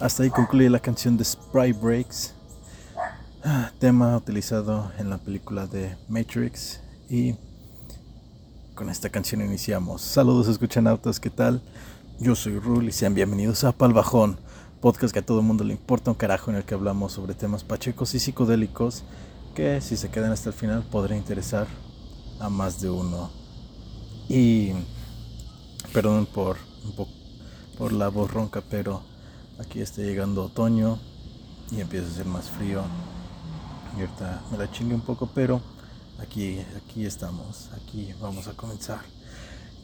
Hasta ahí concluye la canción de Sprite Breaks, tema utilizado en la película de Matrix. Y con esta canción iniciamos. Saludos, escuchan autos, ¿qué tal? Yo soy Rul y sean bienvenidos a Palbajón, podcast que a todo el mundo le importa un carajo en el que hablamos sobre temas pachecos y psicodélicos que si se quedan hasta el final podría interesar a más de uno. Y perdón por, por la voz ronca, pero Aquí está llegando otoño y empieza a ser más frío. Y ahorita me la chingue un poco, pero aquí, aquí estamos. Aquí vamos a comenzar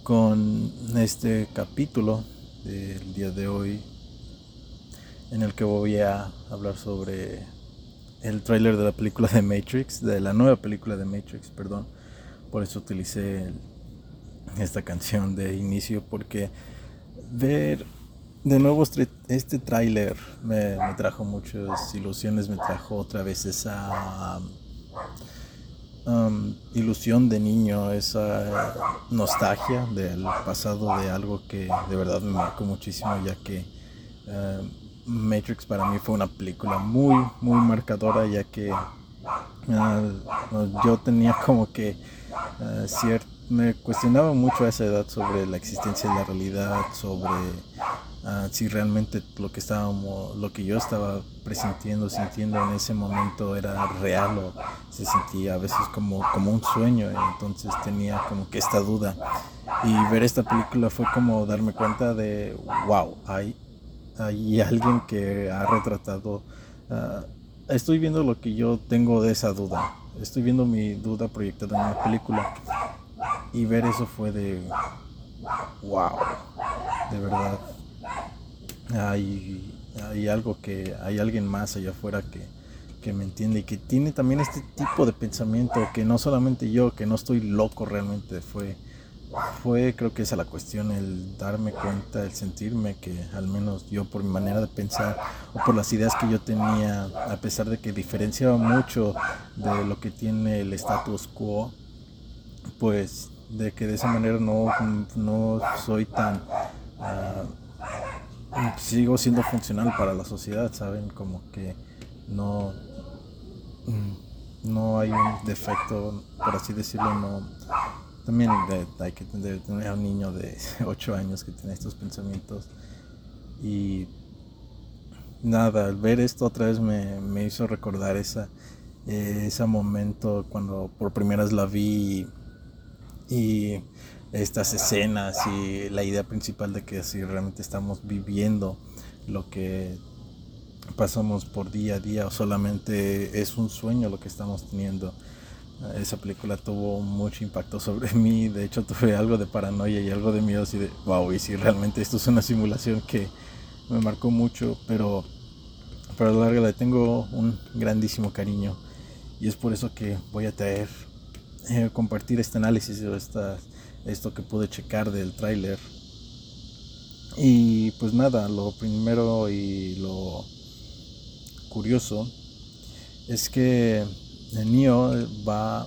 con este capítulo del día de hoy en el que voy a hablar sobre el tráiler de la película de Matrix, de la nueva película de Matrix, perdón. Por eso utilicé esta canción de inicio porque ver de nuevo este, este tráiler me, trajo muchas ilusiones, me trajo otra vez esa um, ilusión de niño, esa nostalgia del pasado de algo que de verdad me marcó muchísimo ya que uh, Matrix para mí fue una película muy, muy marcadora ya que uh, yo tenía como que uh, cierto me cuestionaba mucho a esa edad sobre la existencia de la realidad, sobre uh, si realmente lo que estábamos, lo que yo estaba presintiendo, sintiendo en ese momento era real o se sentía a veces como, como un sueño. Entonces tenía como que esta duda. Y ver esta película fue como darme cuenta de, wow, hay, hay alguien que ha retratado, uh, estoy viendo lo que yo tengo de esa duda. Estoy viendo mi duda proyectada en una película y ver eso fue de wow, de verdad. Hay, hay algo que, hay alguien más allá afuera que, que me entiende y que tiene también este tipo de pensamiento, que no solamente yo, que no estoy loco realmente, fue, fue creo que esa la cuestión, el darme cuenta, el sentirme que al menos yo por mi manera de pensar o por las ideas que yo tenía, a pesar de que diferenciaba mucho de lo que tiene el status quo, pues de que de esa manera no, no soy tan... Ah, sigo siendo funcional para la sociedad, ¿saben? Como que no, no hay un defecto, por así decirlo, no... También hay que tener, a un niño de 8 años que tiene estos pensamientos y nada, al ver esto otra vez me, me hizo recordar esa, ese momento cuando por primera vez la vi y estas escenas y la idea principal de que si realmente estamos viviendo lo que pasamos por día a día o solamente es un sueño lo que estamos teniendo. Esa película tuvo mucho impacto sobre mí, de hecho tuve algo de paranoia y algo de miedo así de, wow, y si realmente esto es una simulación que me marcó mucho, pero, pero a la larga le tengo un grandísimo cariño y es por eso que voy a traer eh, compartir este análisis o esta, esto que pude checar del tráiler. Y pues nada, lo primero y lo curioso es que Neo va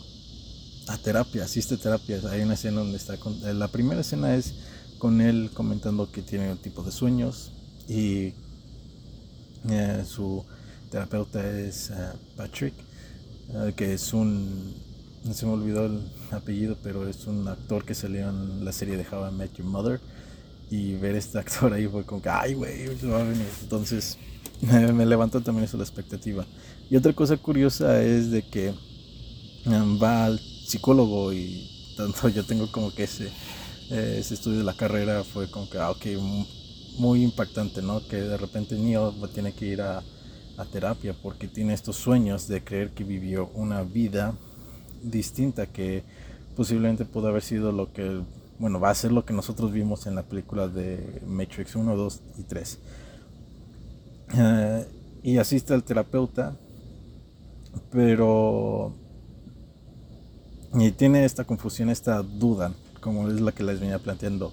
a terapia, asiste a terapia. Hay una escena donde está con, eh, la primera escena es con él comentando que tiene un tipo de sueños y eh, su terapeuta es Patrick, que es un se me olvidó el apellido, pero es un actor que salió en la serie de How I Met Your Mother. Y ver este actor ahí fue como que, ay, güey, va a venir. Entonces me levantó también eso la expectativa. Y otra cosa curiosa es de que um, va al psicólogo y tanto yo tengo como que ese, eh, ese estudio de la carrera fue como que, ah, ok, muy impactante, ¿no? Que de repente Neo tiene que ir a terapia porque tiene estos sueños de creer que vivió una vida distinta que posiblemente pudo haber sido lo que, bueno, va a ser lo que nosotros vimos en la película de Matrix 1, 2 y 3. Eh, y asiste al terapeuta, pero... Y tiene esta confusión, esta duda, como es la que les venía planteando.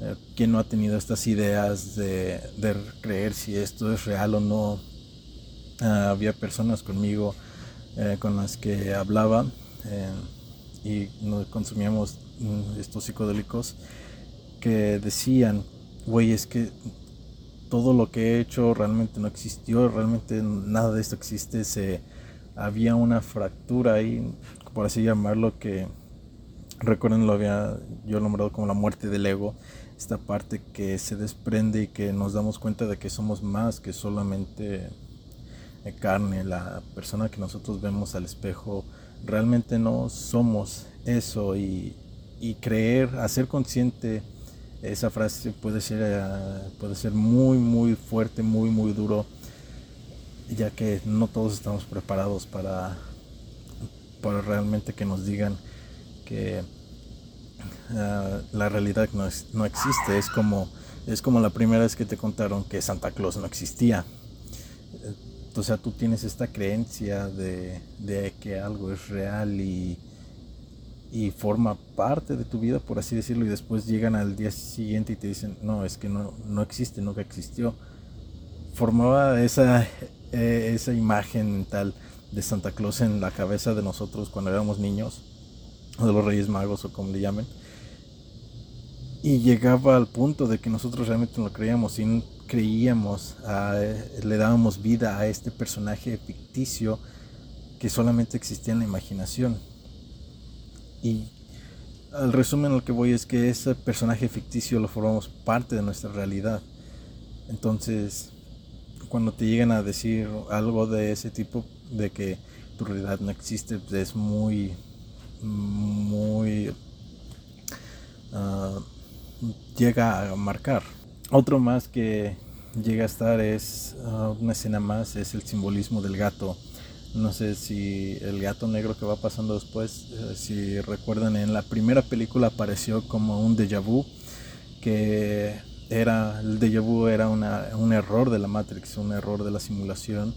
Eh, ¿Quién no ha tenido estas ideas de, de, creer si esto es real o no? Ah, había personas conmigo eh, con las que hablaba eh, y nos consumíamos mm, estos psicodélicos que decían, güey, es que todo lo que he hecho realmente no existió, realmente nada de esto existe, se, había una fractura ahí, por así llamarlo, que recuerden lo había yo nombrado como la muerte del ego, esta parte que se desprende y que nos damos cuenta de que somos más que solamente carne, la persona que nosotros vemos al espejo, realmente no somos eso y, creer, hacer consciente esa frase puede ser, eh, puede ser muy, muy fuerte, muy, muy duro, ya que no todos estamos preparados para, para realmente que nos digan que eh, la realidad no, no existe. Es como, es como la primera vez que te contaron que Santa Claus no existía o sea, tú tienes esta creencia de, que algo es real y, forma parte de tu vida, por así decirlo, y después llegan al día siguiente y te dicen, no, es que no, no existe, nunca existió. Formaba esa, eh, esa imagen mental de Santa Claus en la cabeza de nosotros cuando éramos niños, o de los Reyes Magos o como le llamen. Y llegaba al punto de que nosotros realmente no lo creíamos y creíamos, le dábamos vida a este personaje ficticio que solamente existía en la imaginación. Y al resumen lo que voy es que ese personaje ficticio lo formamos parte de nuestra realidad. Entonces, cuando te llegan a decir algo de ese tipo, de que tu realidad no existe, pues, es muy, muy... Ah, llega a marcar. Otro más que llega a estar es ah, una escena más, es el simbolismo del gato. No sé si el gato negro que va pasando después, eh, si recuerdan, en la primera película apareció como un déjà vu, que era, el déjà vu era un error de la Matrix, un error de la simulación,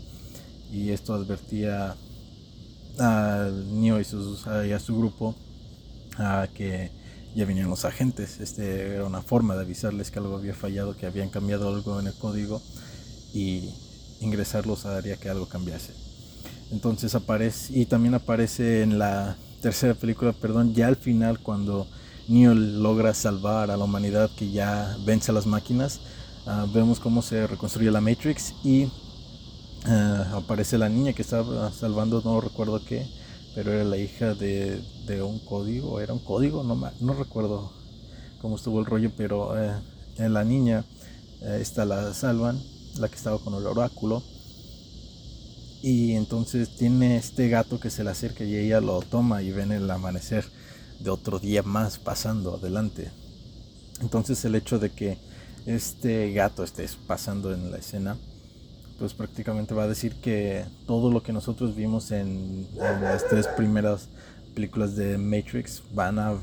y esto advertía al Neo y, a su grupo a que ya venían los agentes. Este era una forma de avisarles que algo había fallado, que habían cambiado algo en el código y ingresarlos haría que algo cambiase. Entonces aparece, y también aparece en la tercera película, perdón, ya al final cuando Neo logra salvar a la humanidad que ya vence a las máquinas, ah, vemos cómo se reconstruye la Matrix y ah, aparece la niña que estaba salvando, no recuerdo qué, pero era la hija de, un código, era un código, no, no recuerdo cómo estuvo el rollo, pero eh, la niña, eh, esta la salvan, la que estaba con el oráculo y entonces tiene este gato que se le acerca y ella lo toma y ven el amanecer de otro día más pasando adelante. Entonces el hecho de que este gato esté pasando en la escena, pues prácticamente va a decir que todo lo que nosotros vimos en, las tres primeras películas de Matrix van a,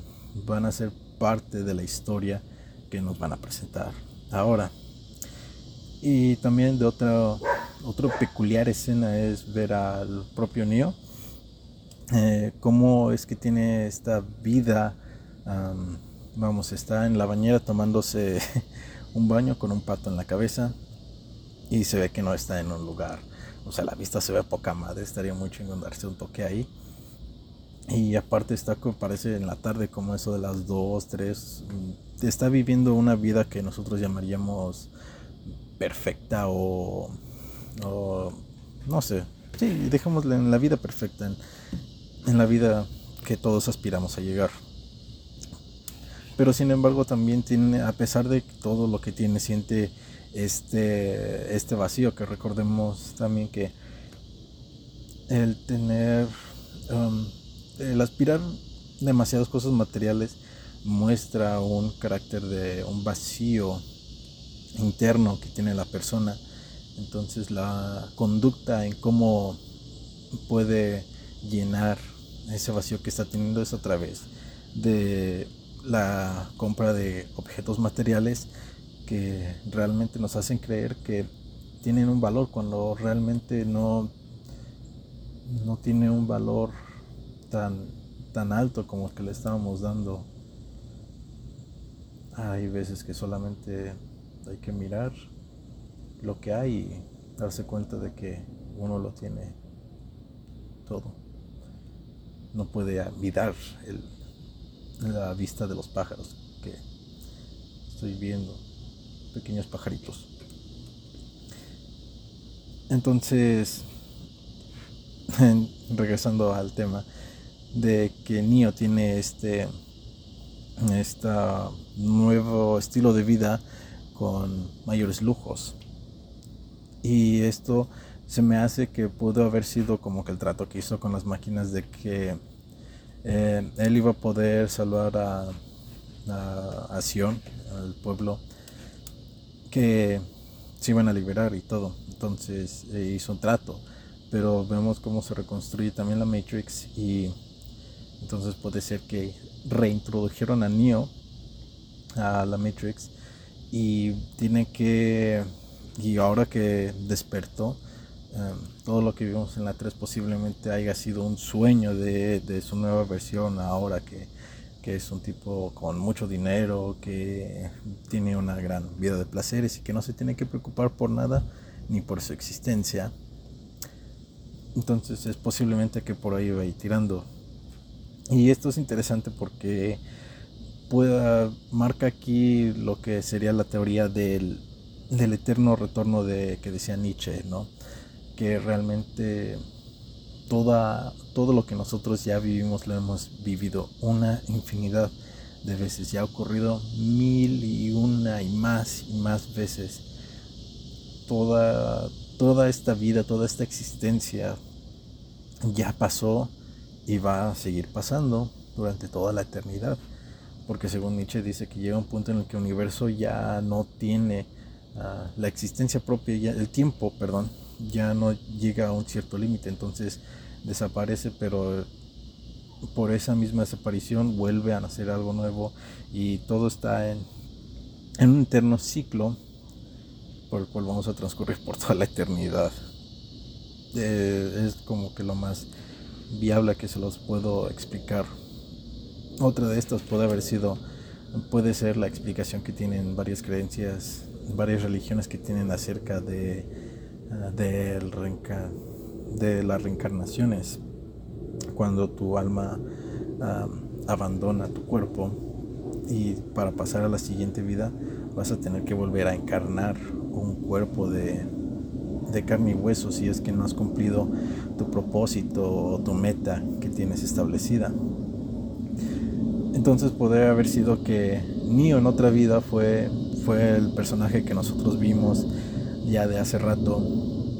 van a ser parte de la historia que nos van a presentar ahora. Y también de otra otra peculiar escena es ver al propio Neo, eh, cómo es que tiene esta vida, vamos, está en la bañera tomándose un baño con un pato en la cabeza y se ve que no está en un lugar, o sea, la vista se ve poca madre, estaría muy chingón darse un toque ahí. Y aparte está, parece en la tarde como eso de las 2, 3, mm, está viviendo una vida que nosotros llamaríamos perfecta o no sé, sí, dejémosle en la vida perfecta, en, la vida que todos aspiramos a llegar. Pero sin embargo también tiene, a pesar de todo lo que tiene, siente este, este vacío, que recordemos también que el tener, um, el aspirar demasiadas cosas materiales muestra un carácter de un vacío interno que tiene la persona. Entonces la conducta en cómo puede llenar ese vacío que está teniendo es a través de la compra de objetos materiales que realmente nos hacen creer que tienen un valor cuando realmente no, no tiene un valor tan, tan alto como el que le estábamos dando. Hay veces que solamente hay que mirar lo que hay y darse cuenta de que uno lo tiene todo. No puede olvidar la vista de los pájaros que estoy viendo, pequeños pajaritos. Entonces, regresando al tema de que Nio tiene este, este nuevo estilo de vida con mayores lujos y esto se me hace que pudo haber sido como que el trato que hizo con las máquinas de que eh, él iba a poder salvar a, a, Sion, al pueblo, que se iban a liberar y todo. Entonces hizo un trato. Pero vemos cómo se reconstruye también la Matrix y entonces puede ser que reintrodujeron a Neo a la Matrix y tiene que y ahora que despertó, Em, todo lo que vimos en la 3 posiblemente haya sido un sueño de, de su nueva versión ahora que, que, es un tipo con mucho dinero, que tiene una gran vida de placeres y que no se tiene que preocupar por nada ni por su existencia. Entonces es posiblemente que por ahí va a ir tirando. Y esto es interesante porque pueda, marca aquí lo que sería la teoría del, del eterno retorno de que decía Nietzsche, ¿no? que realmente toda, todo lo que nosotros ya vivimos lo hemos vivido una infinidad de veces. Ya ha ocurrido mil y una y más y más veces. Toda, toda esta vida, toda esta existencia ya pasó y va a seguir pasando durante toda la eternidad. Porque según Nietzsche dice que llega un punto en el que el universo ya no tiene ah, la existencia propia, ya, el tiempo, perdón, ya no llega a un cierto límite, entonces desaparece, pero por esa misma desaparición vuelve a nacer algo nuevo y todo está en, en un eterno ciclo por el cual vamos a transcurrir por toda la eternidad. Eh, es como que lo más viable que se los puedo explicar. Otra de estas puede haber sido, puede ser la explicación que tienen varias creencias, varias religiones que tienen acerca de del de las reencarnaciones, cuando tu alma abandona tu cuerpo y para pasar a la siguiente vida vas a tener que volver a encarnar un cuerpo de, de carne y hueso si es que no has cumplido tu propósito o tu meta que tienes establecida. Entonces podría haber sido que Neo en otra vida fue, fue el personaje que nosotros vimos ya de hace rato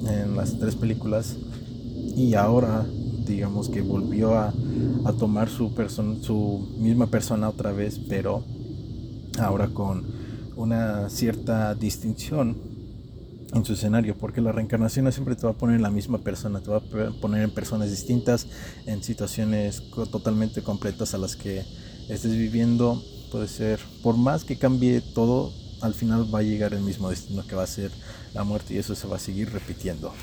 en las tres películas y ahora digamos que volvió a, tomar su, su misma persona otra vez, pero ahora con una cierta distinción en su escenario, porque la reencarnación siempre te va a poner en la misma persona, te va a poner en personas distintas, en situaciones totalmente completas a las que estés viviendo. Puede ser, por más que cambie todo, al final va a llegar el mismo destino que va a ser la muerte y eso se va a seguir repitiendo.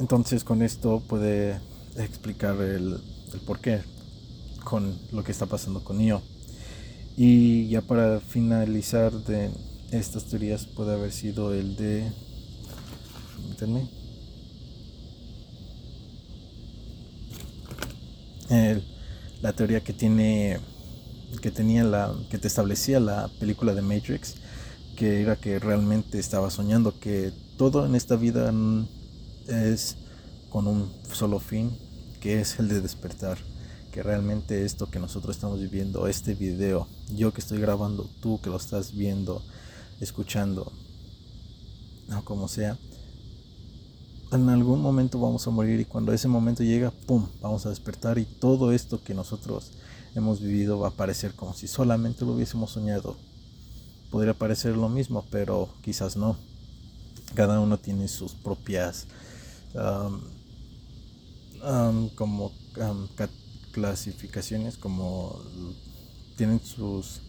Entonces con esto puede explicar el, porqué con lo que está pasando con Neo. Y ya para finalizar de estas teorías puede haber sido el de... El, la teoría que tiene que tenía la que te establecía la película de Matrix que era que realmente estaba soñando que todo en esta vida es con un solo fin que es el de despertar que realmente esto que nosotros estamos viviendo este video yo que estoy grabando tú que lo estás viendo escuchando no como sea en algún momento vamos a morir y cuando ese momento llega pum vamos a despertar y todo esto que nosotros hemos vivido va a parecer como si solamente lo hubiésemos soñado. Podría parecer lo mismo, pero quizás no. Cada uno tiene sus propias como clasificaciones, como tienen sus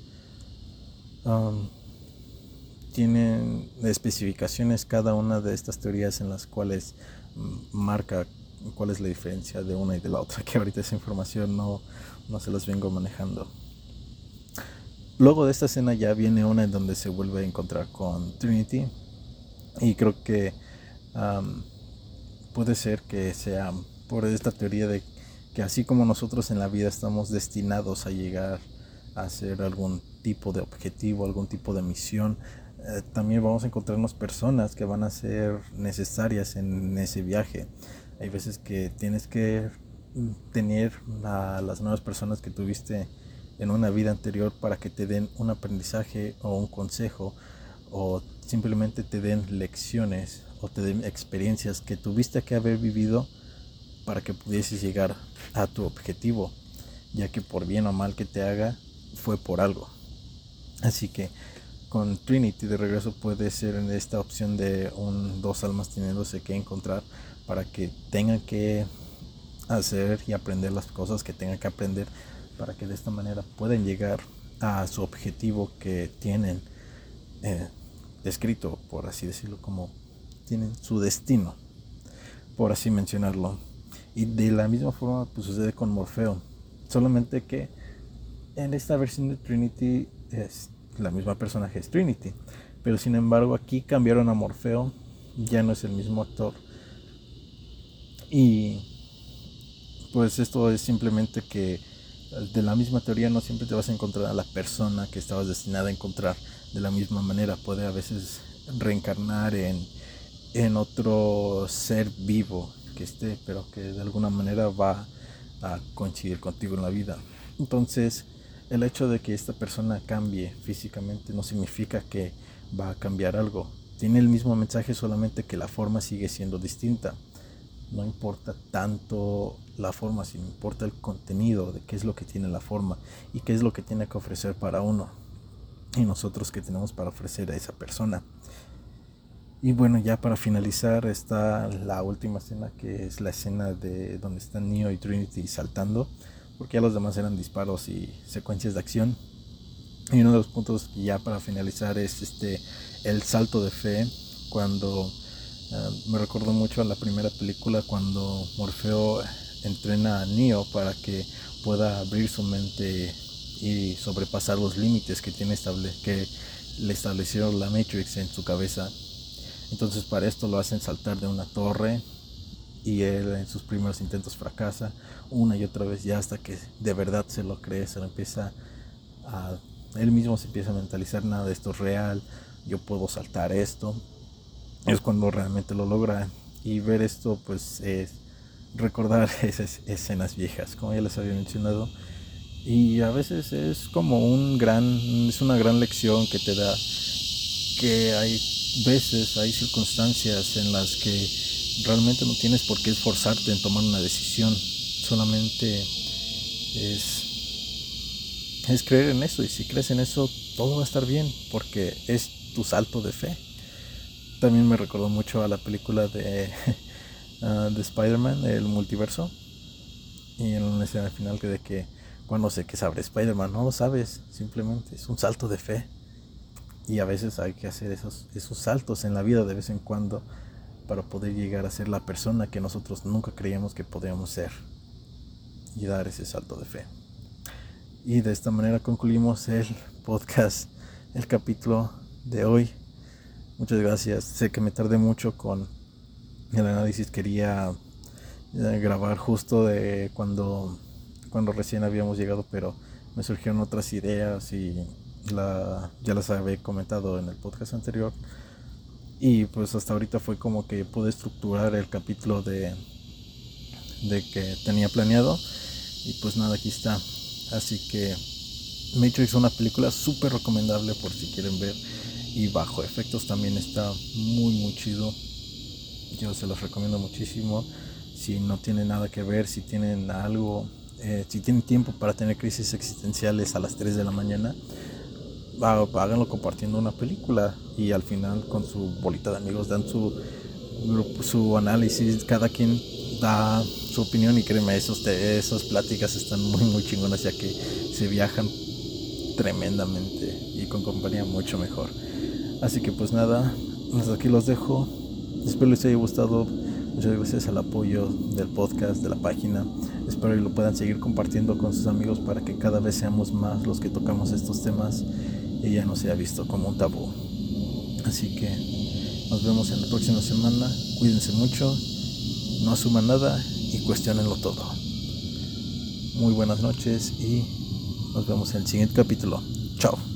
tienen especificaciones cada una de estas teorías en las cuales marca cuál es la diferencia de una y de la otra, que ahorita esa información no, no se las vengo manejando. Luego de esta escena ya viene una en donde se vuelve a encontrar con Trinity y creo que puede ser que sea por esta teoría de que así como nosotros en la vida estamos destinados a llegar a ser algún tipo de objetivo, algún tipo de misión, eh, también vamos a encontrarnos personas que van a ser necesarias en ese viaje. Hay veces que tienes que tener a las nuevas personas que tuviste en una vida anterior para que te den un aprendizaje o un consejo o simplemente te den lecciones o te den experiencias que tuviste que haber vivido para que pudieses llegar a tu objetivo, ya que por bien o mal que te haga, fue por algo. Así que con Trinity de regreso puede ser esta opción de un dos almas teniéndose que encontrar para que tengan que hacer y aprender las cosas que tengan que aprender para que de esta manera puedan llegar a su objetivo que tienen eh, escrito, por así decirlo, como tienen su destino, por así mencionarlo. Y de la misma forma pues sucede con Morfeo, solamente que en esta versión de Trinity es la misma personaje es Trinity, pero sin embargo aquí cambiaron a Morfeo, ya no es el mismo actor. Y pues esto es simplemente que de la misma teoría no siempre te vas a encontrar a la persona que estabas destinada a encontrar de la misma manera. Puede a veces reencarnar en, en otro ser vivo que esté, pero que de alguna manera va a coincidir contigo en la vida. Entonces, el hecho de que esta persona cambie físicamente no significa que va a cambiar algo. Tiene el mismo mensaje, solamente que la forma sigue siendo distinta. No importa tanto la forma, sino importa el contenido de qué es lo que tiene la forma y qué es lo que tiene que ofrecer para uno y nosotros que tenemos para ofrecer a esa persona. Y bueno, ya para finalizar está la última escena que es la escena de donde están Neo y Trinity saltando, porque ya los demás eran disparos y secuencias de acción. Y uno de los puntos que ya para finalizar es este el salto de fe cuando eh, me recordó mucho a la primera película cuando Morfeo entrena a Neo para que pueda abrir su mente y sobrepasar los límites que tiene estable que le establecieron la Matrix en su cabeza. Entonces para esto lo hacen saltar de una torre y él en sus primeros intentos fracasa una y otra vez ya hasta que de verdad se lo cree, se lo empieza a él mismo se empieza a mentalizar nada esto es real, yo puedo saltar esto. Es cuando realmente lo logra y ver esto pues es recordar esas escenas viejas, como ya les había mencionado y a veces es como un gran, es una gran lección que te da que hay veces, hay circunstancias en las que realmente no tienes por qué esforzarte en tomar una decisión, solamente es, es creer en eso y si crees en eso todo va a estar bien porque es tu salto de fe. También me recordó mucho a la película de, uh, de Spider-Man, el multiverso, y en la escena final que de que cuando sé que sabe Spider-Man, no lo sabes, simplemente es un salto de fe. Y a veces hay que hacer esos, esos saltos en la vida de vez en cuando para poder llegar a ser la persona que nosotros nunca creíamos que podíamos ser y dar ese salto de fe. Y de esta manera concluimos el podcast, el capítulo de hoy. Muchas gracias. Sé que me tardé mucho con el análisis. Quería eh, grabar justo de cuando cuando recién habíamos llegado, pero me surgieron otras ideas y la, ya las había comentado en el podcast anterior. Y pues hasta ahorita fue como que pude estructurar el capítulo de, de que tenía planeado. Y pues nada, aquí está. Así que Matrix es una película súper recomendable por si quieren ver. Y bajo efectos también está muy muy chido. Yo se los recomiendo muchísimo. Si no tienen nada que ver, si tienen algo eh, si tienen tiempo para tener crisis existenciales a las 3 de la mañana, háganlo compartiendo una película y al final con su bolita de amigos dan su, su análisis, cada quien da su opinión y créeme, esas pláticas están muy muy chingonas ya que se viajan tremendamente y con compañía mucho mejor. Así que pues nada, aquí los dejo. Espero les haya gustado. Muchas gracias al apoyo del podcast, de la página. Espero que lo puedan seguir compartiendo con sus amigos para que cada vez seamos más los que tocamos estos temas y ya no sea visto como un tabú. Así que nos vemos en la próxima semana. Cuídense mucho, no asuman nada y cuestionenlo todo. Muy buenas noches y nos vemos en el siguiente capítulo. Chao.